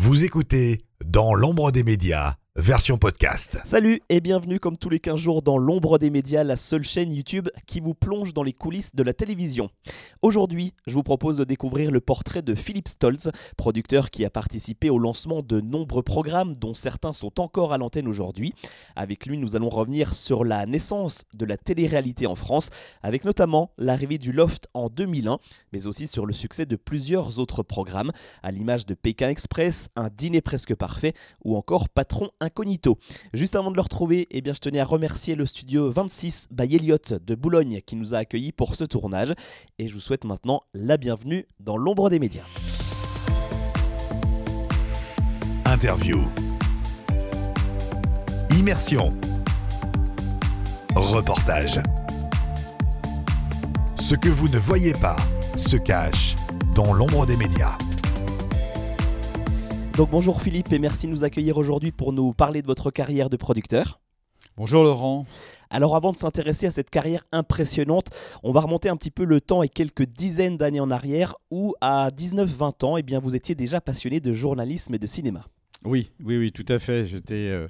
Vous écoutez Dans l'ombre des médias, version podcast. Salut et bienvenue comme tous les 15 jours dans l'ombre des médias, la seule chaîne YouTube qui vous plonge dans les coulisses de la télévision. Aujourd'hui, je vous propose de découvrir le portrait de Philippe Stolz, producteur qui a participé au lancement de nombreux programmes dont certains sont encore à l'antenne aujourd'hui. Avec lui, nous allons revenir sur la naissance de la télé-réalité en France, avec notamment l'arrivée du Loft en 2001, mais aussi sur le succès de plusieurs autres programmes, à l'image de Pékin Express, Un dîner presque parfait ou encore Patron incognito. Juste avant de le retrouver, eh je tenais à remercier le studio 26 by Elliott de Boulogne qui nous a accueillis pour ce tournage. Et je vous souhaite maintenant la bienvenue dans l'ombre des médias. Interview. Immersion. Reportage. Ce que vous ne voyez pas se cache dans l'ombre des médias. Donc bonjour Philippe et merci de nous accueillir aujourd'hui pour nous parler de votre carrière de producteur. Bonjour Laurent. Alors avant de s'intéresser à cette carrière impressionnante, on va remonter un petit peu le temps et quelques dizaines d'années en arrière où à 19-20 ans, eh bien, vous étiez déjà passionné de journalisme et de cinéma. Oui, oui, oui, tout à fait. J'étais euh,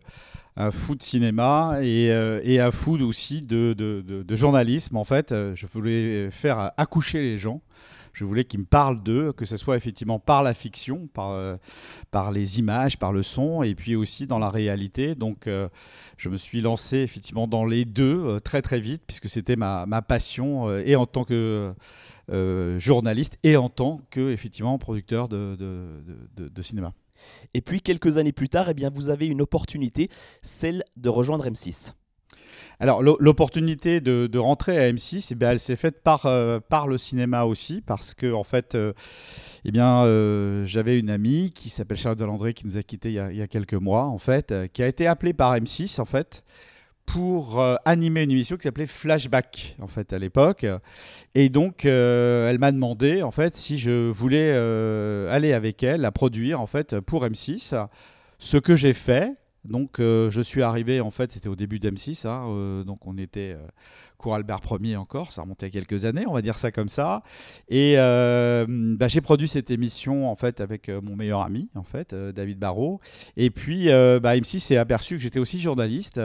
un fou de cinéma et, euh, et un fou aussi de, de, de, de, journalisme. En fait, euh, je voulais faire accoucher les gens. Je voulais qu'ils me parlent d'eux, que ce soit effectivement par la fiction, par, euh, par les images, par le son, et puis aussi dans la réalité. Donc, euh, je me suis lancé effectivement dans les deux euh, très très vite, puisque c'était ma, ma, passion, et en tant que journaliste, et en tant que effectivement producteur de, de, cinéma. Et puis quelques années plus tard, eh bien, vous avez une opportunité, celle de rejoindre M6. Alors l'opportunité de, rentrer à M6, eh bien, elle s'est faite par, euh, par le cinéma aussi, parce que en fait, euh, eh bien, euh, j'avais une amie qui s'appelle Charlotte Delandré, qui nous a quittés il y a, il y a quelques mois, en fait, qui a été appelée par M6, en fait, pour animer une émission qui s'appelait Flashback, en fait, à l'époque. Et donc, elle m'a demandé, en fait, si je voulais aller avec elle à produire, en fait, pour M6, ce que j'ai fait. Donc euh, je suis arrivé, en fait, c'était au début d'M6, hein, euh, donc on était euh, cours Albert Ier encore, ça remontait à quelques années, on va dire ça comme ça. Et euh, bah, j'ai produit cette émission en fait avec mon meilleur ami, en fait, David Barrault. Et puis bah, M6 s'est aperçu que j'étais aussi journaliste.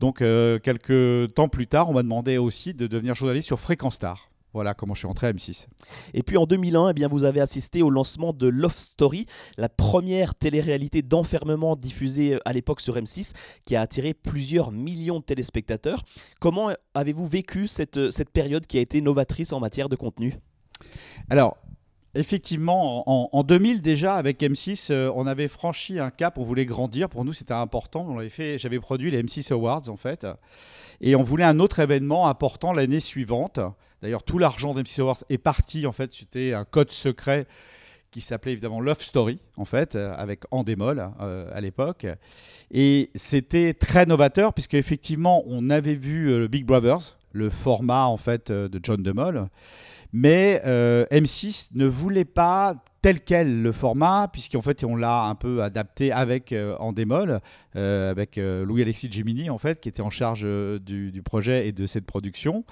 Donc quelques temps plus tard, on m'a demandé aussi de devenir journaliste sur Fréquence Star. Voilà comment je suis rentré à M6. Et puis en 2001, eh bien, vous avez assisté au lancement de Love Story, la première télé-réalité d'enfermement diffusée à l'époque sur M6, qui a attiré plusieurs millions de téléspectateurs. Comment avez-vous vécu cette, cette période qui a été novatrice en matière de contenu? Alors, Effectivement, en, en, 2000 déjà, avec M6, euh, on avait franchi un cap, on voulait grandir. Pour nous, c'était important. On avait fait, j'avais produit les M6 Awards, en fait. Et on voulait un autre événement important l'année suivante. D'ailleurs, tout l'argent d'M6 Awards est parti, en fait. C'était un code secret qui s'appelait évidemment Love Story, en fait, avec Endemol euh, à l'époque. Et c'était très novateur, puisque effectivement, on avait vu euh, Big Brothers, le format, en fait, de John DeMol. Mais euh, M6 ne voulait pas tel quel le format, puisqu'en fait on l'a un peu adapté avec euh, en démol, euh, avec euh, Louis-Alexis Gemini en fait, qui était en charge euh, du, du, projet et de cette production.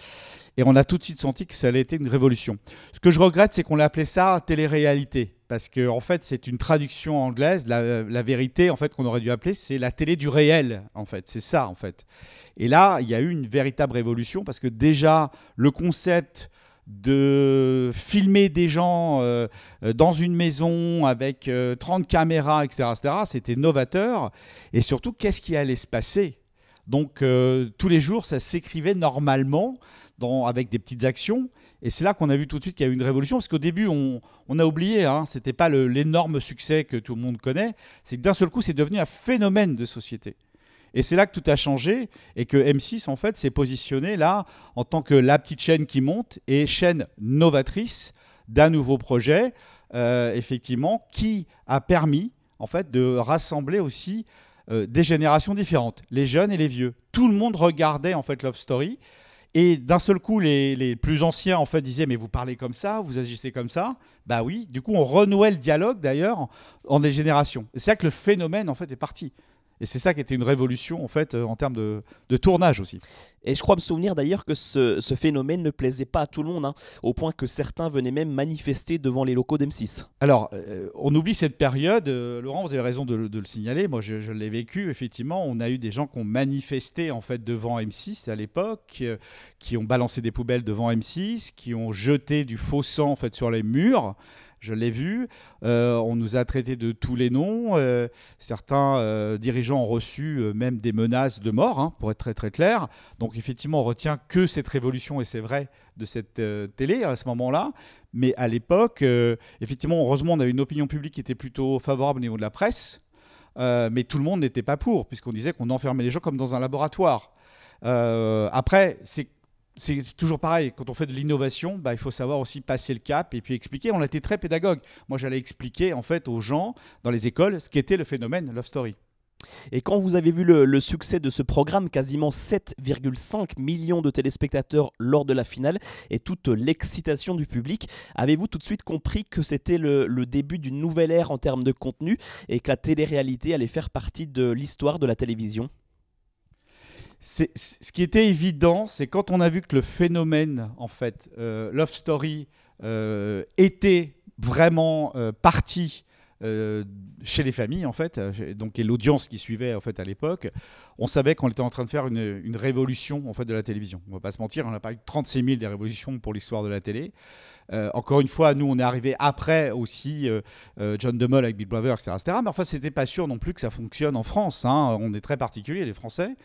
Et on a tout de suite senti que ça allait être une révolution. Ce que je regrette, c'est qu'on l'a appelé ça télé-réalité, parce que en fait c'est une traduction anglaise. La, la vérité en fait qu'on aurait dû appeler, c'est la télé du réel en fait. C'est ça en fait. Et là, il y a eu une véritable révolution parce que déjà le concept de filmer des gens euh, dans une maison avec euh, 30 caméras, etc.. C'était novateur. Et surtout, qu'est-ce qui allait se passer? Donc, euh, tous les jours, ça s'écrivait normalement avec des petites actions. Et c'est là qu'on a vu tout de suite qu'il y a eu une révolution, parce qu'au début, on, on, a oublié, hein, ce n'était pas l'énorme succès que tout le monde connaît, c'est que d'un seul coup, c'est devenu un phénomène de société. Et c'est là que tout a changé et que M6 en fait s'est positionné là en tant que la petite chaîne qui monte et chaîne novatrice d'un nouveau projet, euh, effectivement, qui a permis en fait de rassembler aussi euh, des générations différentes, les jeunes et les vieux. Tout le monde regardait en fait Love Story. Et d'un seul coup, les, les, plus anciens en fait disaient mais vous parlez comme ça, vous agissez comme ça. Bah oui. Du coup, on renouait le dialogue d'ailleurs en, en des générations. C'est là que le phénomène en fait est parti. Et c'est ça qui était une révolution en fait euh, en termes de, de tournage aussi. Et je crois me souvenir d'ailleurs que ce, ce phénomène ne plaisait pas à tout le monde, hein, au point que certains venaient même manifester devant les locaux d'M6. Alors, euh, on oublie cette période. euh, Laurent, vous avez raison de, le- de le signaler. Moi, je, je l'ai vécu. Effectivement, on a eu des gens qui ont manifesté en fait devant M6 à l'époque, euh, qui ont balancé des poubelles devant M6, qui ont jeté du faux sang en fait sur les murs. Je l'ai vu. Euh, on nous a traités de tous les noms. Euh, certains euh, dirigeants ont reçu même des menaces de mort, hein, pour être très très clair. Donc effectivement, on retient que cette révolution, et c'est vrai, de cette télé à ce moment-là. Mais à l'époque, effectivement, heureusement, on avait une opinion publique qui était plutôt favorable au niveau de la presse. Mais tout le monde n'était pas pour, puisqu'on disait qu'on enfermait les gens comme dans un laboratoire. Après, c'est c'est toujours pareil, quand on fait de l'innovation, bah, il faut savoir aussi passer le cap et puis expliquer. On a été très pédagogue. Moi, j'allais expliquer en fait aux gens dans les écoles ce qu'était le phénomène Love Story. Et quand vous avez vu le, succès de ce programme, quasiment 7,5 millions de téléspectateurs lors de la finale et toute l'excitation du public, avez-vous tout de suite compris que c'était le, le début d'une nouvelle ère en termes de contenu et que la télé-réalité allait faire partie de l'histoire de la télévision? Ce qui était évident, c'est quand on a vu que le phénomène, en fait, euh, Love Story, euh, était vraiment euh, parti euh, chez les familles, en fait, euh, donc et l'audience qui suivait en fait à l'époque, on savait qu'on était en train de faire une, une révolution en fait de la télévision. On va pas se mentir, on a parlé de 36 000 des révolutions pour l'histoire de la télé. Euh, encore une fois, nous, on est arrivé après aussi John DeMol avec Big Brother, etc., etc. Mais enfin, c'était pas sûr non plus que ça fonctionne en France. hein. On est très particulier, les Français.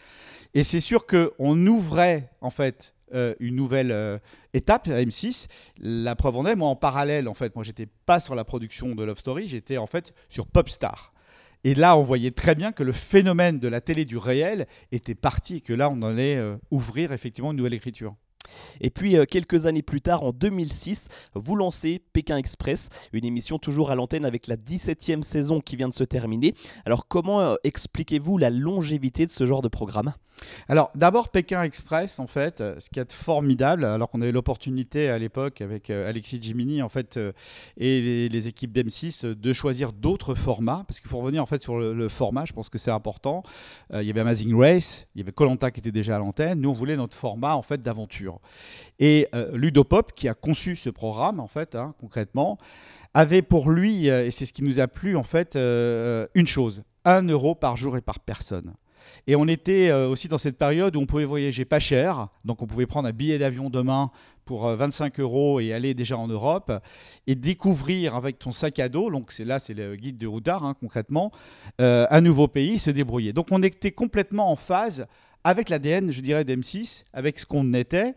Et c'est sûr qu'on ouvrait en fait euh, une nouvelle euh, étape à M6. La preuve en est, moi en parallèle, en fait, moi j'étais pas sur la production de Love Story, j'étais en fait sur Popstar. Et là, on voyait très bien que le phénomène de la télé du réel était parti et que là, on allait euh, ouvrir effectivement une nouvelle écriture. Et puis euh, quelques années plus tard, en 2006, vous lancez Pékin Express, une émission toujours à l'antenne avec la 17e saison qui vient de se terminer. Alors comment euh, expliquez-vous la longévité de ce genre de programme? Alors, d'abord, Pékin Express, en fait, euh, ce qui est formidable, alors qu'on avait l'opportunité à l'époque avec Alexis Jimini, en fait, et les, équipes d'M6, euh, de choisir d'autres formats, parce qu'il faut revenir, en fait, sur le, format, je pense que c'est important. Il y avait Amazing Race, il y avait Colanta qui était déjà à l'antenne. Nous, on voulait notre format, en fait, d'aventure. Et euh, Ludopop, qui a conçu ce programme, en fait, hein, concrètement, avait pour lui, euh, et c'est ce qui nous a plu, en fait, euh, une chose 1 euro par jour et par personne. Et on était aussi dans cette période où on pouvait voyager pas cher, donc on pouvait prendre un billet d'avion demain pour euh, 25 euros et aller déjà en Europe et découvrir avec ton sac à dos, donc c'est là c'est le guide de routard hein, concrètement, un nouveau pays, se débrouiller. Donc on était complètement en phase avec l'ADN, je dirais, d'M6, avec ce qu'on était,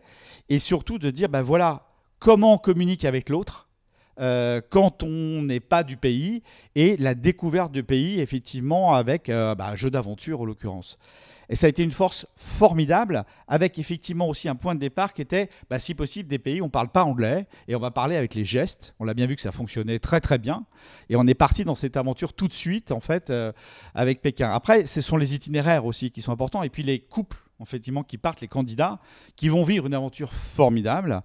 et surtout de dire, ben voilà, comment on communique avec l'autre euh, quand on n'est pas du pays, et la découverte du pays, effectivement, avec euh, bah, un jeu d'aventure, en l'occurrence. Et ça a été une force formidable, avec effectivement aussi un point de départ qui était, bah, si possible, des pays où on ne parle pas anglais, et on va parler avec les gestes. On l'a bien vu que ça fonctionnait très très bien. Et on est parti dans cette aventure tout de suite, en fait, euh, avec Pékin. Après, ce sont les itinéraires aussi qui sont importants, et puis les couples, effectivement, qui partent, les candidats, qui vont vivre une aventure formidable.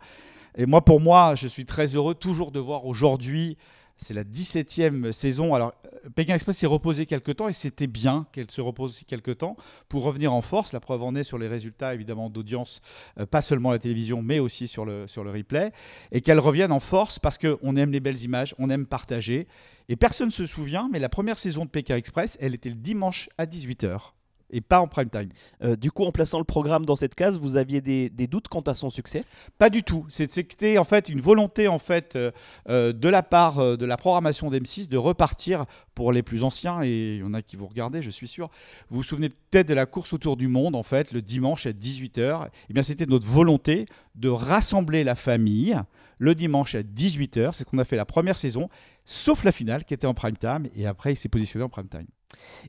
Et moi, pour moi, je suis très heureux toujours de voir aujourd'hui, c'est la 17e saison. Alors, Pékin Express s'est reposé quelques temps et c'était bien qu'elle se repose aussi quelques temps pour revenir en force. La preuve en est sur les résultats, évidemment, d'audience, euh, pas seulement à la télévision, mais aussi sur le, sur le replay. Et qu'elle revienne en force parce qu'on aime les belles images, on aime partager. Et personne ne se souvient, mais la première saison de Pékin Express, elle était le dimanche à 18h et pas en prime time. Euh, Du coup, en plaçant le programme dans cette case, vous aviez des, des doutes quant à son succès? Pas du tout. C'était en fait une volonté en fait euh, euh, de la part de la programmation d'M6 de repartir pour les plus anciens et il y en a qui vous regardez, je suis sûr. Vous vous souvenez peut-être de la course autour du monde en fait le dimanche à 18h. Eh bien c'était notre volonté de rassembler la famille le dimanche à 18h. C'est ce qu'on a fait la première saison, sauf la finale qui était en prime time et après il s'est positionné en prime time.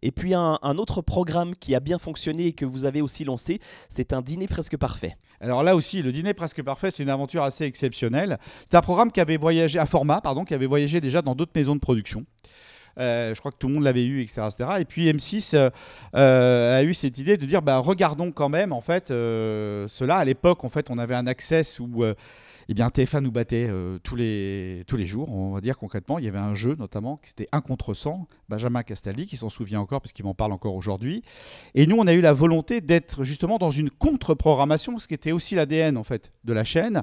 Et puis un, autre programme qui a bien fonctionné et que vous avez aussi lancé, c'est un dîner presque parfait. Alors là aussi, le dîner presque parfait, c'est une aventure assez exceptionnelle. C'est un programme qui avait voyagé, un format, pardon, qui avait voyagé déjà dans d'autres maisons de production. Euh, je crois que tout le monde l'avait eu, etc., etc. Et puis M6 euh, euh, a eu cette idée de dire, bah, regardons quand même, en fait, cela. À l'époque, en fait, on avait un access où eh bien TF1 nous battait euh, tous, les, tous les jours, on va dire concrètement. Il y avait un jeu notamment, qui c'était 1 contre 100, Benjamin Castaldi, qui s'en souvient encore parce qu'il m'en parle encore aujourd'hui. Et nous, on a eu la volonté d'être justement dans une contre-programmation, ce qui était aussi l'ADN en fait de la chaîne,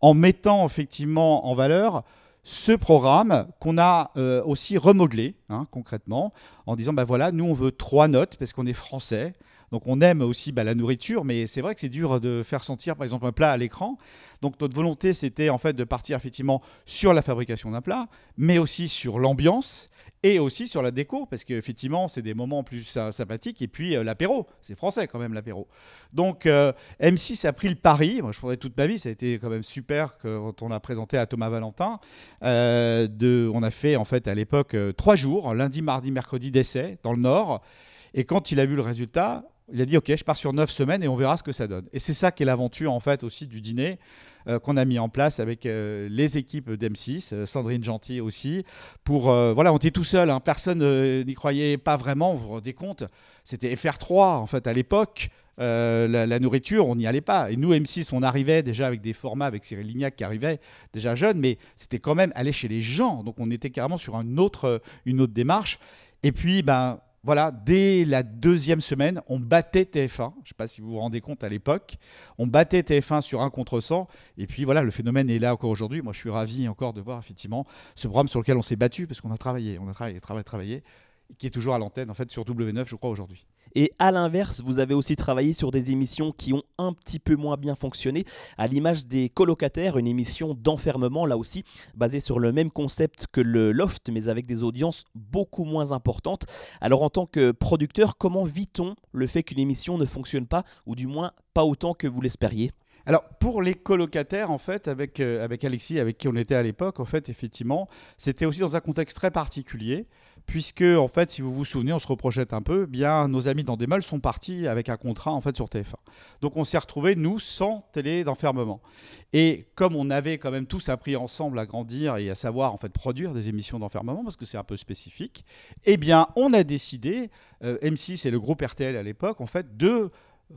en mettant effectivement en valeur ce programme qu'on a euh, aussi remodelé hein, concrètement en disant ben voilà nous on veut trois notes parce qu'on est français donc on aime aussi bah, la nourriture mais c'est vrai que c'est dur de faire sentir par exemple un plat à l'écran donc notre volonté c'était en fait de partir effectivement sur la fabrication d'un plat mais aussi sur l'ambiance et aussi sur la déco, parce qu'effectivement, c'est des moments plus sympathiques. Et puis, euh, l'apéro, c'est français quand même, l'apéro. Donc, euh, M6 a pris le pari. Moi, je prendrais toute ma vie. Ça a été quand même super quand on a présenté à Thomas Valentin. Euh, on a fait, en fait, à l'époque, trois jours, lundi, mardi, mercredi d'essai, dans le Nord. Et quand il a vu le résultat, il a dit ok, je pars sur neuf semaines et on verra ce que ça donne. Et c'est ça qui est l'aventure en fait aussi du dîner euh, qu'on a mis en place avec euh, les équipes d'M6, euh, Sandrine Gentil aussi. Pour voilà, on était tout seul, hein. personne n'y croyait pas vraiment. Vous vous rendez compte C'était FR3 en fait à l'époque. La, nourriture, on n'y allait pas. Et nous, M6, on arrivait déjà avec des formats, avec Cyril Lignac qui arrivait déjà jeune, mais c'était quand même aller chez les gens. Donc on était carrément sur une autre démarche. Et puis, ben, voilà, dès la deuxième semaine, on battait TF1. Je ne sais pas si vous vous rendez compte à l'époque. On battait TF1 sur un contre 100. Et puis voilà, le phénomène est là encore aujourd'hui. Moi, je suis ravi encore de voir effectivement ce programme sur lequel on s'est battu parce qu'on a travaillé, on a travaillé, travaillé, travaillé, qui est toujours à l'antenne en fait sur W9, je crois aujourd'hui. Et à l'inverse, vous avez aussi travaillé sur des émissions qui ont un petit peu moins bien fonctionné, à l'image des colocataires, une émission d'enfermement, là aussi, basée sur le même concept que le Loft, mais avec des audiences beaucoup moins importantes. Alors en tant que producteur, comment vit-on le fait qu'une émission ne fonctionne pas, ou du moins pas autant que vous l'espériez? Alors pour les colocataires, en fait, avec, euh, avec Alexis, avec qui on était à l'époque, en fait, effectivement, c'était aussi dans un contexte très particulier puisque en fait, si vous vous souvenez, on se reprojette un peu, bien nos amis d'Andemol sont partis avec un contrat en fait sur TF1. Donc on s'est retrouvés nous sans télé d'enfermement. Et comme on avait quand même tous appris ensemble à grandir et à savoir en fait produire des émissions d'enfermement parce que c'est un peu spécifique, eh bien on a décidé euh, M6 et le groupe RTL à l'époque en fait de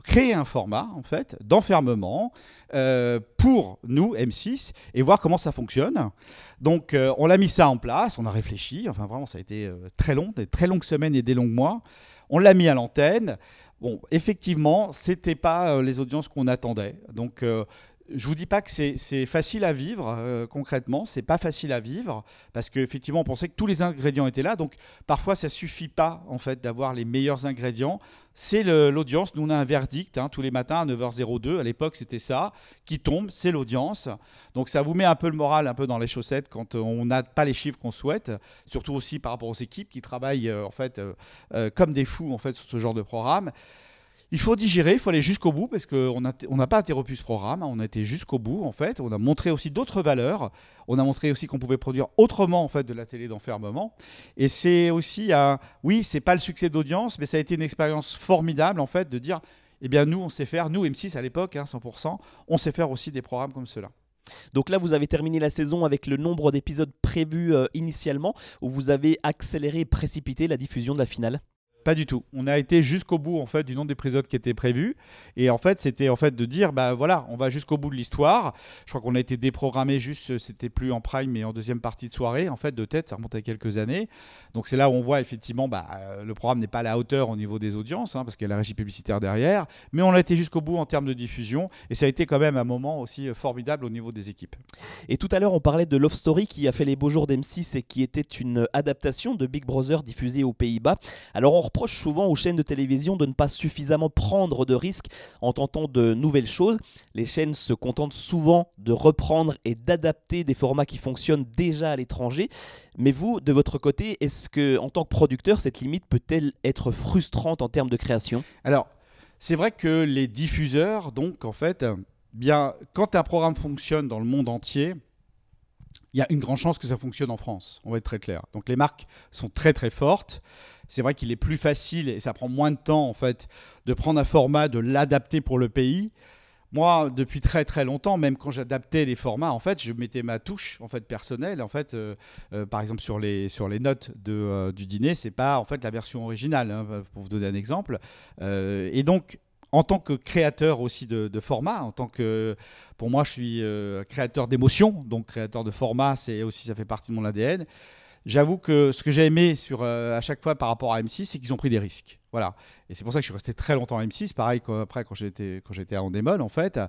créer un format en fait d'enfermement euh, pour nous M6 et voir comment ça fonctionne. Donc euh, on a mis ça en place, on a réfléchi, enfin vraiment ça a été euh, très long, des très longues semaines et des longs mois. On l'a mis à l'antenne. Bon, effectivement, c'était pas les audiences qu'on attendait. Donc je vous dis pas que c'est facile à vivre concrètement, concrètement, c'est pas facile à vivre parce qu'effectivement on pensait que tous les ingrédients étaient là, donc parfois ça suffit pas en fait d'avoir les meilleurs ingrédients. C'est l'audience, nous on a un verdict hein, tous les matins à 9h02, à l'époque c'était ça, qui tombe, c'est l'audience. Donc ça vous met un peu le moral un peu dans les chaussettes quand on n'a pas les chiffres qu'on souhaite, surtout aussi par rapport aux équipes qui travaillent euh, en fait euh, euh, comme des fous en fait sur ce genre de programme. Il faut digérer, il faut aller jusqu'au bout parce qu'on n'a pas interrompu ce programme, on a été jusqu'au bout en fait. On a montré aussi d'autres valeurs, on a montré aussi qu'on pouvait produire autrement en fait de la télé d'enfermement. Et c'est aussi un, oui, c'est pas le succès d'audience, mais ça a été une expérience formidable en fait de dire, eh bien nous on sait faire, nous M6 à l'époque, 100%, hein, on sait faire aussi des programmes comme cela. Donc là, vous avez terminé la saison avec le nombre d'épisodes prévus euh, initialement, où vous avez accéléré et précipité la diffusion de la finale? Pas du tout. On a été jusqu'au bout en fait du nombre d'épisodes qui était prévu et en fait c'était en fait de dire bah voilà on va jusqu'au bout de l'histoire. Je crois qu'on a été déprogrammé juste c'était plus en prime mais en deuxième partie de soirée en fait de tête ça remonte à quelques années. Donc c'est là où on voit effectivement bah, euh, le programme n'est pas à la hauteur au niveau des audiences hein, parce qu'il y a la régie publicitaire derrière, mais on a été jusqu'au bout en termes de diffusion et ça a été quand même un moment aussi euh, formidable au niveau des équipes. Et tout à l'heure on parlait de Love Story qui a fait les beaux jours d'M6 et qui était une adaptation de Big Brother diffusée aux Pays-Bas. Alors on reproche souvent aux chaînes de télévision de ne pas suffisamment prendre de risques en tentant de nouvelles choses. Les chaînes se contentent souvent de reprendre et d'adapter des formats qui fonctionnent déjà à l'étranger. Mais vous, de votre côté, est-ce que en tant que producteur, cette limite peut-elle être frustrante en termes de création? Alors, c'est vrai que les diffuseurs, donc en fait, bien, quand un programme fonctionne dans le monde entier, il y a une grande chance que ça fonctionne en France, on va être très clair. Donc les marques sont très très fortes. C'est vrai qu'il est plus facile et ça prend moins de temps en fait de prendre un format, de l'adapter pour le pays. Moi, depuis très très longtemps, même quand j'adaptais les formats, en fait, je mettais ma touche en fait personnelle. En fait, euh, euh, par exemple sur les sur les notes de, euh, du dîner, c'est pas en fait la version originale. Hein, pour vous donner un exemple. et donc en tant que créateur aussi de, de format, en tant que, pour moi, je suis euh, créateur d'émotions, donc créateur de format, c'est aussi, ça fait partie de mon ADN. J'avoue que ce que j'ai aimé sur, euh, à chaque fois par rapport à M6, c'est qu'ils ont pris des risques. Voilà. Et c'est pour ça que je suis resté très longtemps à M6, pareil qu'après quand j'étais quand j'étais à Endemol en fait.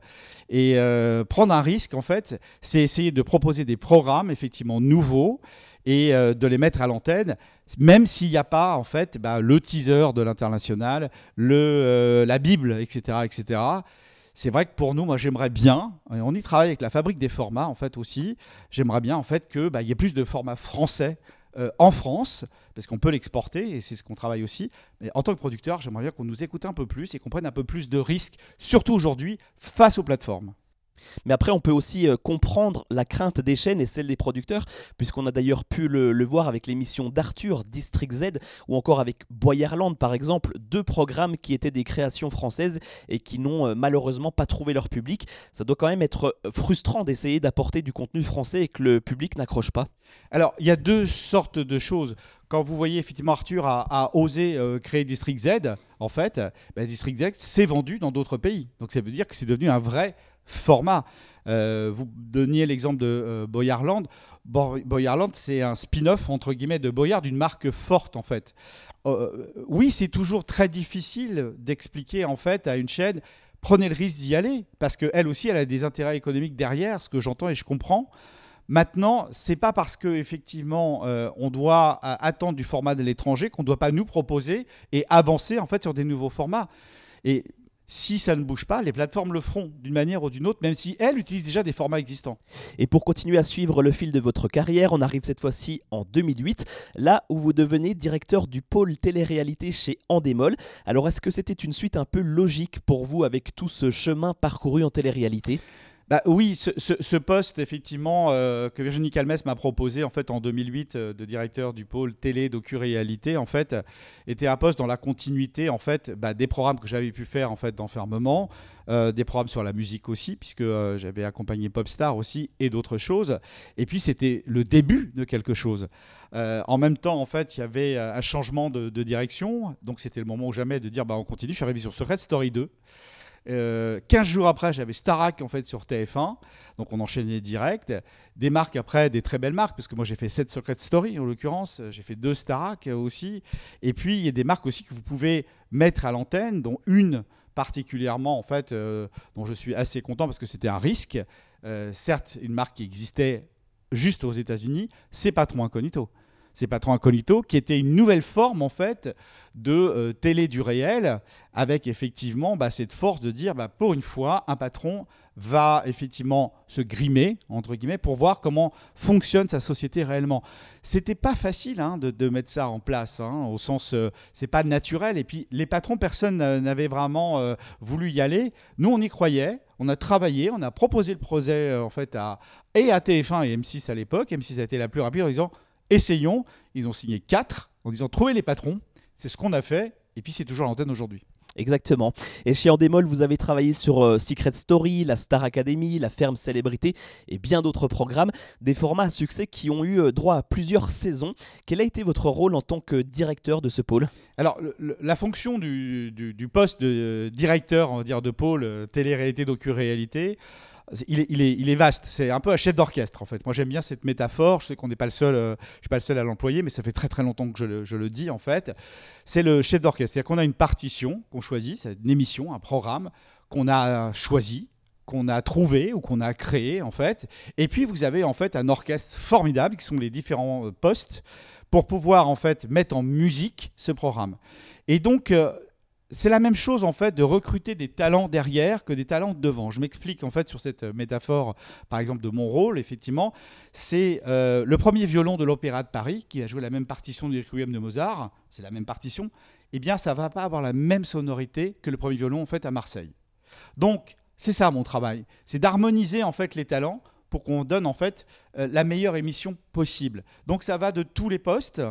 Et euh, prendre un risque en fait, c'est essayer de proposer des programmes effectivement nouveaux et euh, de les mettre à l'antenne, même s'il n'y a pas en fait bah, le teaser de l'international, la Bible, etc., etc c'est vrai que pour nous, moi j'aimerais bien, et on y travaille avec la fabrique des formats en fait aussi, j'aimerais bien en fait qu'il bah, y ait plus de formats français euh, en France, parce qu'on peut l'exporter, et c'est ce qu'on travaille aussi. Mais en tant que producteur, j'aimerais bien qu'on nous écoute un peu plus et qu'on prenne un peu plus de risques, surtout aujourd'hui, face aux plateformes. Mais après, on peut aussi euh, comprendre la crainte des chaînes et celle des producteurs, puisqu'on a d'ailleurs pu le, voir avec l'émission d'Arthur, District Z, ou encore avec Boyerland, par exemple, deux programmes qui étaient des créations françaises et qui n'ont euh, malheureusement pas trouvé leur public. Ça doit quand même être euh, frustrant d'essayer d'apporter du contenu français et que le public n'accroche pas. Alors, il y a deux sortes de choses quand vous voyez effectivement Arthur a, osé créer District Z, en fait, ben, District Z s'est vendu dans d'autres pays. Donc ça veut dire que c'est devenu un vrai format. Euh, vous donniez l'exemple de euh, Boyarland. Boyarland, c'est un spin-off entre guillemets de Boyard, d'une marque forte en fait. Euh, oui, c'est toujours très difficile d'expliquer en fait à une chaîne prenez le risque d'y aller parce qu'elle aussi elle a des intérêts économiques derrière, ce que j'entends et je comprends. Maintenant, c'est pas parce que effectivement on doit attendre du format de l'étranger qu'on ne doit pas nous proposer et avancer en fait sur des nouveaux formats. Et si ça ne bouge pas, les plateformes le feront d'une manière ou d'une autre, même si elles utilisent déjà des formats existants. Et pour continuer à suivre le fil de votre carrière, on arrive cette fois-ci en 2008, là où vous devenez directeur du pôle télé-réalité chez Endemol. Alors est-ce que c'était une suite un peu logique pour vous avec tout ce chemin parcouru en télé-réalité? Bah oui, ce, poste effectivement euh, que Virginie Calmes m'a proposé en fait en 2008 euh, de directeur du pôle télé docu-réalité en fait était un poste dans la continuité en fait bah, des programmes que j'avais pu faire en fait d'enfermement, euh, des programmes sur la musique aussi puisque j'avais accompagné Popstar aussi et d'autres choses. Et puis c'était le début de quelque chose. en même temps, en fait, il y avait un changement de, direction, donc c'était le moment ou jamais de dire bah, on continue. Je suis arrivé sur ce Red Story 2. 15 euh, jours après, j'avais Starac en fait sur TF1, donc on enchaînait direct. Des marques après, des très belles marques, parce que moi j'ai fait 7 Secret Story en l'occurrence, j'ai fait deux Starac aussi. Et puis il y a des marques aussi que vous pouvez mettre à l'antenne, dont une particulièrement en fait, euh, dont je suis assez content parce que c'était un risque. Euh, certes, une marque qui existait juste aux États-Unis, c'est Patron Incognito c'est Patron Incognito, qui était une nouvelle forme en fait de euh, télé du réel, avec effectivement bah, cette force de dire bah, pour une fois, un patron va effectivement se grimer entre guillemets pour voir comment fonctionne sa société réellement. C'était pas facile hein, de, mettre ça en place, hein, au sens euh, c'est pas naturel. Et puis les patrons, personne n'avait vraiment euh, voulu y aller. Nous, on y croyait. On a travaillé, on a proposé le projet en fait à, et à TF1 et M6 à l'époque. M6 a été la plus rapide en disant essayons. Ils ont signé 4 en disant trouver les patrons. C'est ce qu'on a fait. Et puis c'est toujours à l'antenne aujourd'hui. Exactement. Et chez Endemol, vous avez travaillé sur euh, Secret Story, la Star Academy, la Ferme Célébrité et bien d'autres programmes, des formats à succès qui ont eu euh, droit à plusieurs saisons. Quel a été votre rôle en tant que directeur de ce pôle? Alors, la fonction du, poste de directeur on va dire, de pôle euh, télé-réalité, docu-réalité, il est, vaste. C'est un peu un chef d'orchestre en fait. Moi j'aime bien cette métaphore. Je sais qu'on n'est pas le seul, euh, je suis pas le seul à l'employer, mais ça fait très très longtemps que je le, dis en fait. C'est le chef d'orchestre. C'est-à-dire qu'on a une partition qu'on choisit, c'est une émission, un programme qu'on a choisi, qu'on a trouvé ou qu'on a créé en fait. Et puis vous avez en fait un orchestre formidable qui sont les différents euh, postes pour pouvoir en fait mettre en musique ce programme. Et donc euh, c'est la même chose en fait de recruter des talents derrière que des talents devant. Je m'explique en fait sur cette métaphore, par exemple de mon rôle. Effectivement, c'est euh, le premier violon de l'Opéra de Paris qui a joué la même partition du Requiem de Mozart. C'est la même partition. Eh bien, ça va pas avoir la même sonorité que le premier violon en fait à Marseille. Donc, c'est ça mon travail, c'est d'harmoniser en fait les talents pour qu'on donne en fait euh, la meilleure émission possible. Donc, ça va de tous les postes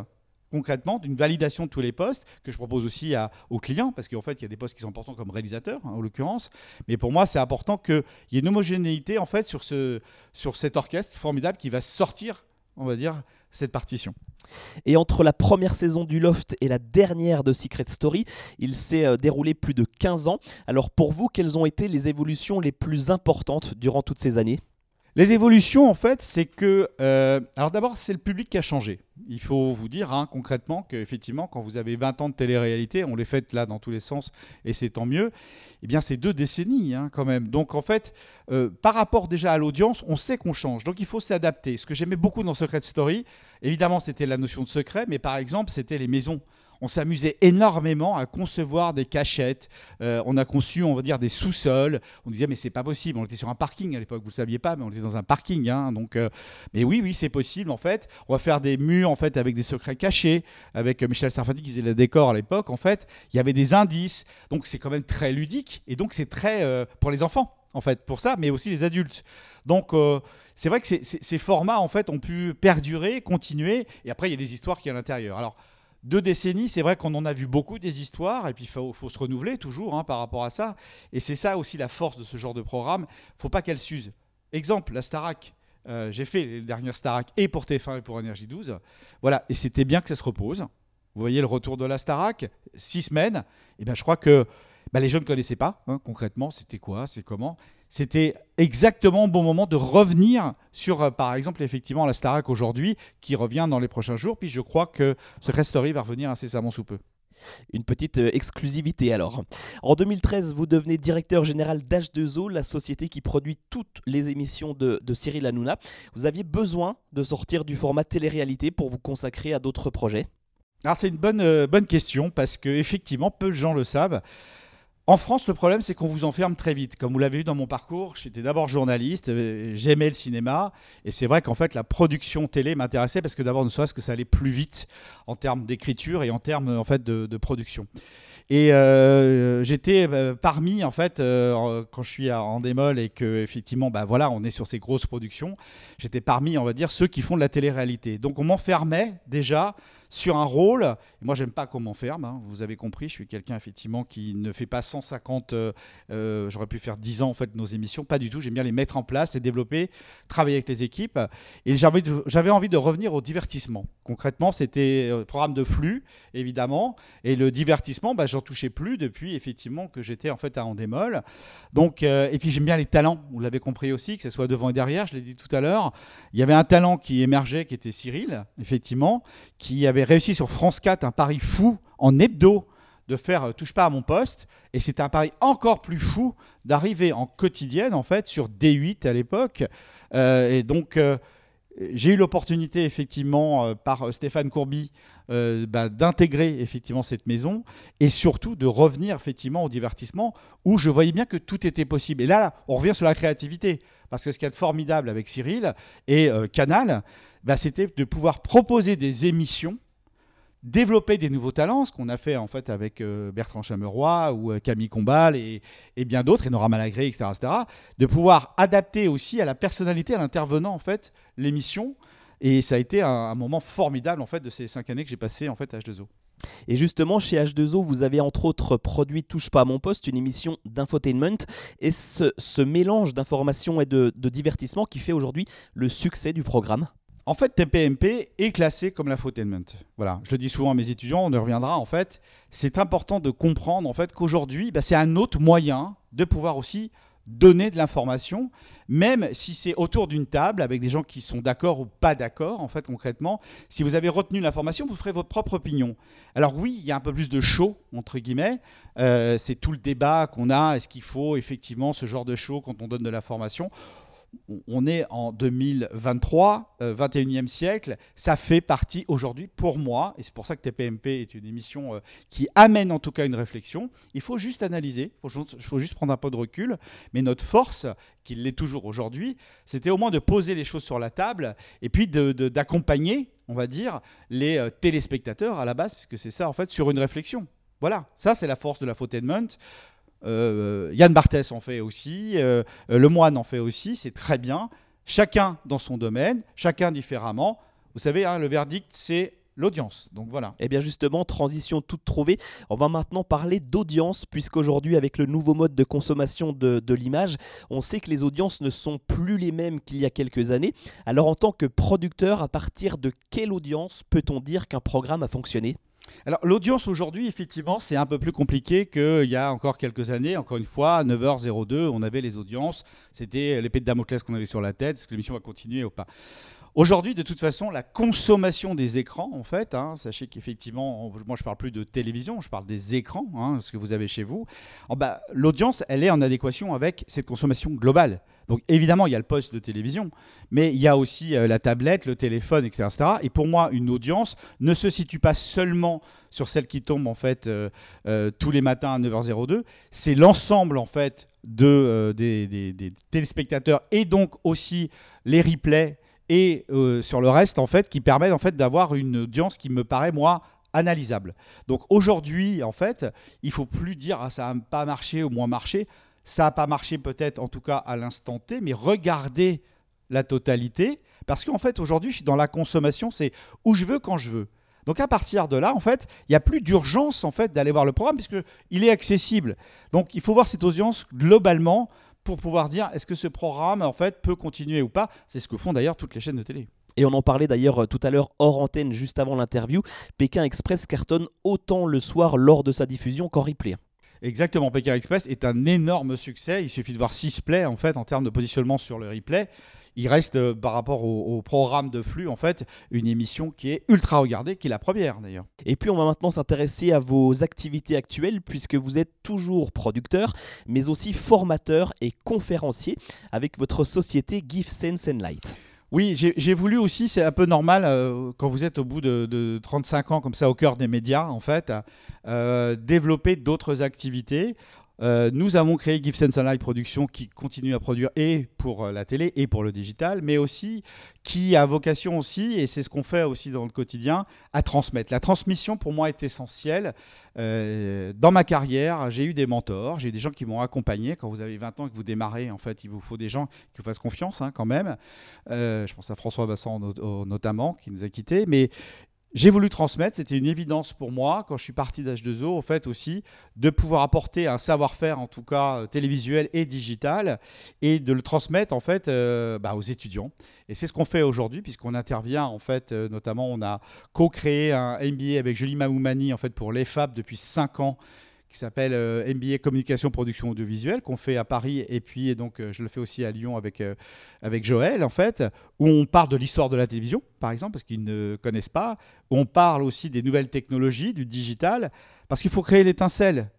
concrètement d'une validation de tous les postes que je propose aussi aux clients, parce qu'en fait, il y a des postes qui sont importants comme réalisateur, hein, en l'occurrence. Mais pour moi, c'est important qu'il y ait une homogénéité en fait sur, ce, sur cet orchestre formidable qui va sortir, on va dire, cette partition. Et entre la première saison du Loft et la dernière de Secret Story, il s'est euh, déroulé plus de 15 ans. Alors pour vous, quelles ont été les évolutions les plus importantes durant toutes ces années? Les évolutions, en fait, c'est que. euh, alors d'abord, c'est le public qui a changé. Il faut vous dire hein, concrètement qu'effectivement, quand vous avez 20 ans de télé-réalité, on les fait là dans tous les sens et c'est tant mieux, eh bien c'est deux décennies hein, quand même. Donc en fait, euh, par rapport déjà à l'audience, on sait qu'on change. Donc il faut s'adapter. Ce que j'aimais beaucoup dans Secret Story, évidemment, c'était la notion de secret, mais par exemple, c'était les maisons on s'amusait énormément à concevoir des cachettes. Euh, on a conçu, on va dire, des sous-sols. On disait, mais c'est pas possible. On était sur un parking à l'époque, vous le saviez pas, mais on était dans un parking. hein. donc, euh, mais oui, oui, c'est possible en fait. On va faire des murs en fait avec des secrets cachés. Avec euh, Michel Sarfati qui faisait le décor à l'époque, en fait, il y avait des indices. Donc c'est quand même très ludique et donc c'est très pour les enfants en fait pour ça, mais aussi les adultes. Donc c'est vrai que ces- formats en fait ont pu perdurer, continuer. Et après il y a des histoires qui à l'intérieur. Alors deux décennies, c'est vrai qu'on en a vu beaucoup des histoires, et puis il faut, se renouveler toujours hein, par rapport à ça. Et c'est ça aussi la force de ce genre de programme. faut pas qu'elle s'use. Exemple, la Starac. Euh, J'ai fait les dernières Starac et pour TF1 et pour Énergie 12. Voilà, et c'était bien que ça se repose. Vous voyez le retour de la Starac, six semaines. Et bien je crois que bah, les jeunes ne connaissaient pas, hein, concrètement, c'était quoi, c'est comment. C'était exactement au bon moment de revenir sur, euh, par exemple, effectivement, la Starac aujourd'hui, qui revient dans les prochains jours. Puis je crois que Secret Story va revenir incessamment sous peu. Une petite euh, exclusivité alors. En 2013, vous devenez directeur général d'H2O, la société qui produit toutes les émissions de, de Cyril Hanouna. Vous aviez besoin de sortir du format télé-réalité pour vous consacrer à d'autres projets? Alors c'est une bonne, euh, bonne question parce que effectivement peu de gens le savent. En France, le problème, c'est qu'on vous enferme très vite. Comme vous l'avez vu dans mon parcours, j'étais d'abord journaliste, euh, j'aimais le cinéma, et c'est vrai qu'en fait, la production télé m'intéressait parce que d'abord, ne serait-ce que ça allait plus vite en termes d'écriture et en termes en fait de, production. Et euh, j'étais euh, parmi, en fait, euh, quand je suis en démol et que effectivement, bah voilà, on est sur ces grosses productions, j'étais parmi, on va dire, ceux qui font de la télé-réalité. Donc on m'enfermait déjà sur un rôle. Moi, j'aime pas qu'on m'enferme. hein. Vous avez compris, je suis quelqu'un effectivement qui ne fait pas 150. euh, euh, J'aurais pu faire 10 ans en fait nos émissions, pas du tout. J'aime bien les mettre en place, les développer, travailler avec les équipes. Et j'avais envie de revenir au divertissement. Concrètement, c'était euh, programme de flux, évidemment, et le divertissement, bah, j'en touchais plus depuis effectivement que j'étais en fait à Endemol. Donc, et puis j'aime bien les talents. Vous l'avez compris aussi, que ce soit devant et derrière. Je l'ai dit tout à l'heure. Il y avait un talent qui émergeait, qui était Cyril, effectivement, qui avait réussi sur France 4 un pari fou en hebdo de faire euh, touche pas à mon poste. Et c'était un pari encore plus fou d'arriver en quotidienne en fait sur D8 à l'époque. Euh, et donc euh, j'ai eu l'opportunité effectivement par Stéphane Courby bah, d'intégrer effectivement cette maison et surtout de revenir effectivement au divertissement où je voyais bien que tout était possible. Et là, on revient sur la créativité. Parce que ce qu'il y a formidable avec Cyril et Canal bah, c'était de pouvoir proposer des émissions développer des nouveaux talents, ce qu'on a fait en fait avec euh, Bertrand Chameroy ou euh, Camille Combal et, bien d'autres, et Nora Malagré, etc., etc., de pouvoir adapter aussi à la personnalité, à l'intervenant en fait l'émission. Et ça a été un, moment formidable en fait de ces cinq années que j'ai passé en fait à H2O. Et justement, chez H2O, vous avez entre autres produit Touche pas à mon poste, une émission d'infotainment. Et ce, mélange d'information et de, de divertissement qui fait aujourd'hui le succès du programme. En fait, TPMP est classé comme l'infotainment. Voilà, je le dis souvent à mes étudiants, on y reviendra. En fait, c'est important de comprendre en fait qu'aujourd'hui, bah, c'est un autre moyen de pouvoir aussi donner de l'information, même si c'est autour d'une table avec des gens qui sont d'accord ou pas d'accord. En fait, concrètement, si vous avez retenu l'information, vous ferez votre propre opinion. Alors oui, il y a un peu plus de show entre guillemets. Euh, c'est tout le débat qu'on a. Est-ce qu'il faut effectivement ce genre de show quand on donne de l'information? On est en 2023, euh, 21e siècle, ça fait partie aujourd'hui pour moi, et c'est pour ça que TPMP est une émission euh, qui amène en tout cas une réflexion. Il faut juste analyser, il faut, ju- faut juste prendre un peu de recul, mais notre force, qui l'est toujours aujourd'hui, c'était au moins de poser les choses sur la table et puis de- de- d'accompagner, on va dire, les euh, téléspectateurs à la base, puisque c'est ça en fait, sur une réflexion. Voilà, ça c'est la force de l'infotainment. Euh, Yann Barthès en fait aussi, euh, Le Moine en fait aussi, c'est très bien. Chacun dans son domaine, chacun différemment. Vous savez, hein, le verdict, c'est l'audience. Donc voilà. Et eh bien justement, transition toute trouvée. On va maintenant parler d'audience, puisqu'aujourd'hui, avec le nouveau mode de consommation de l'image, on sait que les audiences ne sont plus les mêmes qu'il y a quelques années. Alors en tant que producteur, à partir de quelle audience peut-on dire qu'un programme a fonctionné? Alors l'audience aujourd'hui, effectivement, c'est un peu plus compliqué qu'il y a encore quelques années. Encore une fois, à 9h02, on avait les audiences. C'était l'épée de Damoclès qu'on avait sur la tête. Est-ce que l'émission va continuer ou pas? Aujourd'hui, de toute façon, la consommation des écrans, en fait, hein, sachez qu'effectivement, moi je parle plus de télévision, je parle des écrans, hein, ce que vous avez chez vous. Oh, bah, l'audience, elle est en adéquation avec cette consommation globale. Donc évidemment, il y a le poste de télévision, mais il y a aussi euh, la tablette, le téléphone, etc., Et pour moi, une audience ne se situe pas seulement sur celle qui tombe en fait euh, euh, tous les matins à 9h02. C'est l'ensemble en fait de, des, téléspectateurs et donc aussi les replays et sur le reste en fait qui permettent en fait d'avoir une audience qui me paraît moi analysable. Donc aujourd'hui en fait, il faut plus dire ah, ça n'a pas marché ou moins marché ça n'a pas marché peut-être en tout cas à l'instant T, mais regardez la totalité, parce qu'en fait aujourd'hui je suis dans la consommation, c'est où je veux quand je veux. Donc à partir de là, en fait, il n'y a plus d'urgence en fait d'aller voir le programme puisqu'il est accessible. Donc il faut voir cette audience globalement pour pouvoir dire est-ce que ce programme en fait peut continuer ou pas? C'est ce que font d'ailleurs toutes les chaînes de télé. Et on en parlait d'ailleurs euh, tout à l'heure hors antenne juste avant l'interview. Pékin Express cartonne autant le soir lors de sa diffusion qu'en replay. Exactement, Pékin Express est un énorme succès. Il suffit de voir 6 plays en fait en termes de positionnement sur le replay. Il reste euh, par rapport au, programme de flux en fait une émission qui est ultra regardée, qui est la première d'ailleurs. Et puis on va maintenant s'intéresser à vos activités actuelles puisque vous êtes toujours producteur, mais aussi formateur et conférencier avec votre société Give Sense and Light. Oui, j'ai voulu aussi, c'est un peu normal euh, quand vous êtes au bout de, 35 ans comme ça au cœur des médias, en fait, euh, développer d'autres activités. Euh, nous avons créé Give Sense Live Production qui continue à produire et pour euh, la télé et pour le digital, mais aussi qui a vocation aussi, et c'est ce qu'on fait aussi dans le quotidien, à transmettre. La transmission pour moi est essentielle. Euh, dans ma carrière, j'ai eu des mentors, j'ai eu des gens qui m'ont accompagné. Quand vous avez 20 ans et que vous démarrez, en fait, il vous faut des gens qui vous fassent confiance hein, quand même. je pense à François Bassan notamment, qui nous a quittés. Mais j'ai voulu transmettre, c'était une évidence pour moi, quand je suis parti d'H2O, au fait aussi, de pouvoir apporter un savoir-faire, en tout cas euh, télévisuel et digital, et de le transmettre en fait euh, bah, aux étudiants. Et c'est ce qu'on fait aujourd'hui, puisqu'on intervient en fait, euh, notamment on a co-créé un MBA avec Julie Mamoumani en fait pour l'EFAB depuis 5 ans qui s'appelle euh, MBA Communication Production Audiovisuelle, qu'on fait à Paris et puis donc euh, je le fais aussi à Lyon avec, euh, avec Joël, en fait, où on parle de l'histoire de la télévision, par exemple, parce qu'ils ne connaissent pas, où on parle aussi des nouvelles technologies, du digital, parce qu'il faut créer l'étincelle.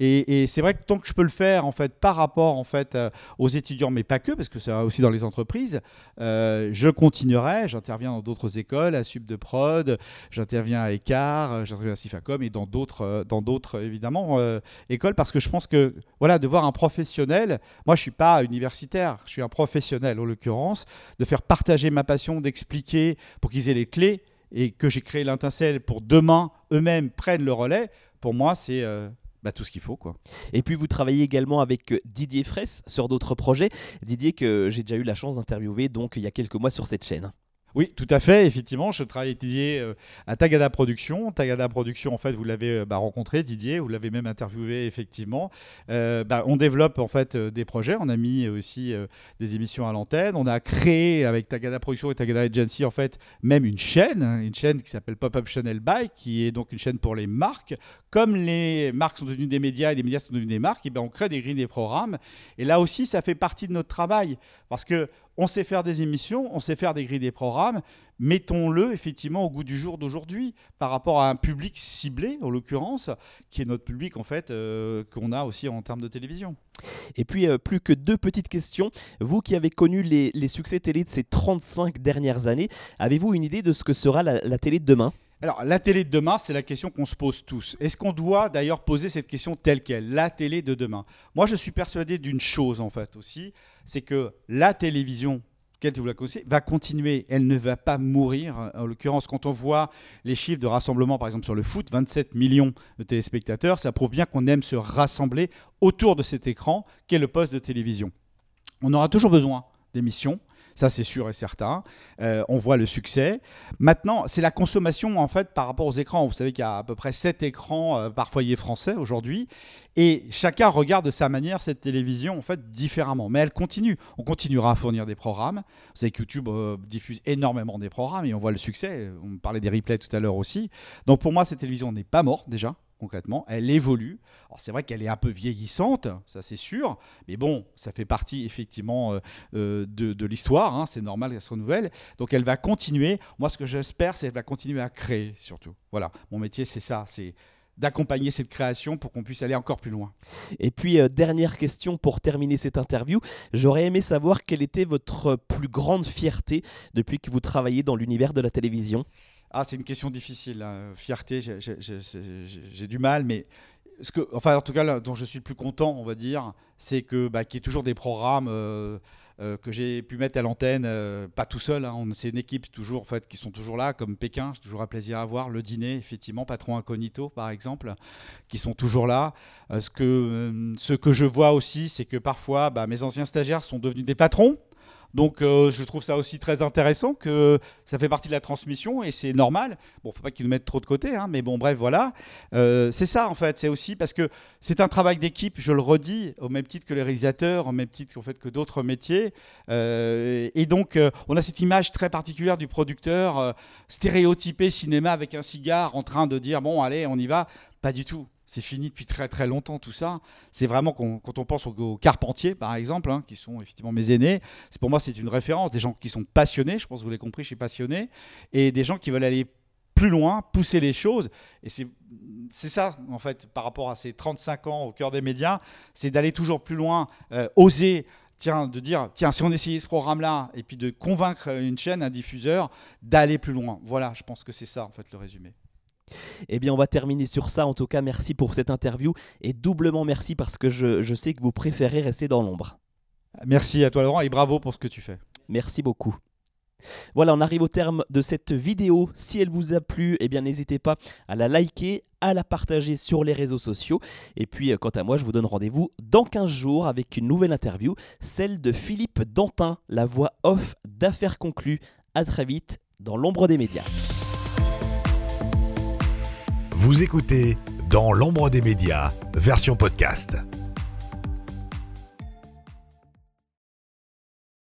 Et, c'est vrai que tant que je peux le faire en fait par rapport en fait euh, aux étudiants, mais pas que, parce que c'est aussi dans les entreprises, euh, je continuerai. J'interviens dans d'autres écoles, à Sub de Prod, j'interviens à Écart, euh, j'interviens à Sifacom et dans d'autres, dans d'autres évidemment écoles, parce que je pense que voilà, de voir un professionnel, moi je suis pas universitaire, je suis un professionnel en l'occurrence, de faire partager ma passion, d'expliquer pour qu'ils aient les clés et que j'ai créé l'intincelle pour demain eux-mêmes prennent le relais. Pour moi, c'est bah, tout ce qu'il faut. Quoi. Et puis vous travaillez également avec euh, Didier Fraisse sur d'autres projets. Didier que j'ai déjà eu la chance d'interviewer donc il y a quelques mois sur cette chaîne. Oui, tout à fait. Effectivement, je travaille Didier euh, à Tagada Production. Tagada Production, en fait, vous l'avez euh, bah, rencontré, Didier, vous l'avez même interviewé, effectivement. Euh, bah, on développe en fait des projets. On a mis aussi des émissions à l'antenne. On a créé avec Tagada Production et Tagada Agency, en fait, même une chaîne, hein, une chaîne qui s'appelle Pop-Up Channel Buy, qui est donc une chaîne pour les marques. Comme les marques sont devenues des médias et des médias sont devenus des marques, et ben, on crée des grilles des programmes. Et là aussi, ça fait partie de notre travail parce que on sait faire des émissions, on sait faire des grilles des programmes. Mettons-le effectivement au goût du jour d'aujourd'hui par rapport à un public ciblé, en l'occurrence, qui est notre public en fait, euh, qu'on a aussi en termes de télévision. Et puis, euh, plus que deux petites questions. Vous qui avez connu les, succès télé de ces 35 dernières années, avez-vous une idée de ce que sera la télé de demain? Alors, la télé de demain, c'est la question qu'on se pose tous. Est-ce qu'on doit d'ailleurs poser cette question telle qu'elle La télé de demain? Moi, je suis persuadé d'une chose, en fait, aussi, c'est que la télévision, quelle vous la connaissez, va continuer. Elle ne va pas mourir. En l'occurrence, quand on voit les chiffres de rassemblement, par exemple sur le foot, 27 millions de téléspectateurs, ça prouve bien qu'on aime se rassembler autour de cet écran qu'est le poste de télévision. On aura toujours besoin d'émissions Ça, c'est sûr et certain. Euh, on voit le succès. Maintenant, c'est la consommation, en fait, par rapport aux écrans. Vous savez qu'il y a à peu près 7 écrans euh, par foyer français aujourd'hui. Et chacun regarde de sa manière cette télévision, en fait, différemment. Mais elle continue. On continuera à fournir des programmes. Vous savez que YouTube euh, diffuse énormément des programmes et on voit le succès. On parlait des replays tout à l'heure aussi. Donc, pour moi, cette télévision n'est pas morte déjà concrètement. Elle évolue. Alors c'est vrai qu'elle est un peu vieillissante, ça c'est sûr, mais bon, ça fait partie effectivement euh, euh, de, l'histoire, hein. c'est normal qu'elle se renouvelle. Donc elle va continuer. Moi ce que j'espère, c'est qu'elle va continuer à créer surtout. Voilà, mon métier c'est ça, c'est d'accompagner cette création pour qu'on puisse aller encore plus loin. Et puis, euh, dernière question pour terminer cette interview. J'aurais aimé savoir quelle était votre plus grande fierté depuis que vous travaillez dans l'univers de la télévision? Ah, c'est une question difficile. Hein. Fierté, j'ai du mal, mais ce enfin, en tout cas, dont je suis le plus content, on va dire, c'est que bah, qu'il y ait toujours des programmes euh, euh, que j'ai pu mettre à l'antenne, euh, pas tout seul. Hein. c'est une équipe toujours, en qui sont toujours là, comme Pékin, c'est toujours un plaisir à voir. Le dîner, effectivement, Patron Incognito, par exemple, qui sont toujours là. ce que, ce que je vois aussi, c'est que parfois, bah, mes anciens stagiaires sont devenus des patrons. Donc euh, je trouve ça aussi très intéressant que ça fait partie de la transmission et c'est normal. Bon, faut pas qu'ils nous mettent trop de côté, hein, mais bon, bref, voilà. Euh, c'est ça en fait, c'est aussi parce que c'est un travail d'équipe, je le redis, au même titre que les réalisateurs, au même titre fait, que d'autres métiers. Euh, et donc on a cette image très particulière du producteur stéréotypé cinéma avec un cigare en train de dire bon allez on y va. Pas du tout. C'est fini depuis très très longtemps tout ça. C'est vraiment quand on pense aux, Carpentiers par exemple, hein, qui sont effectivement mes aînés, c'est pour moi c'est une référence, des gens qui sont passionnés, je pense que vous l'avez compris, je suis passionné, et des gens qui veulent aller plus loin, pousser les choses. Et c'est ça, en fait, par rapport à ces 35 ans au cœur des médias, c'est d'aller toujours plus loin, euh, oser, tiens, de dire, tiens, si on essayait ce programme-là, et puis de convaincre une chaîne, un diffuseur, d'aller plus loin. Voilà, je pense que c'est ça, en fait, le résumé. Eh bien, on va terminer sur ça. En tout cas, merci pour cette interview et doublement merci parce que je, sais que vous préférez rester dans l'ombre. Merci à toi, Laurent, et bravo pour ce que tu fais. Merci beaucoup. Voilà, on arrive au terme de cette vidéo. Si elle vous a plu, eh bien n'hésitez pas à la liker, à la partager sur les réseaux sociaux. Et puis, euh, quant à moi, je vous donne rendez-vous dans 15 jours avec une nouvelle interview, celle de Philippe Dantin, la voix off d'affaires conclues. À très vite dans l'ombre des médias. Vous écoutez Dans l'ombre des médias, version podcast.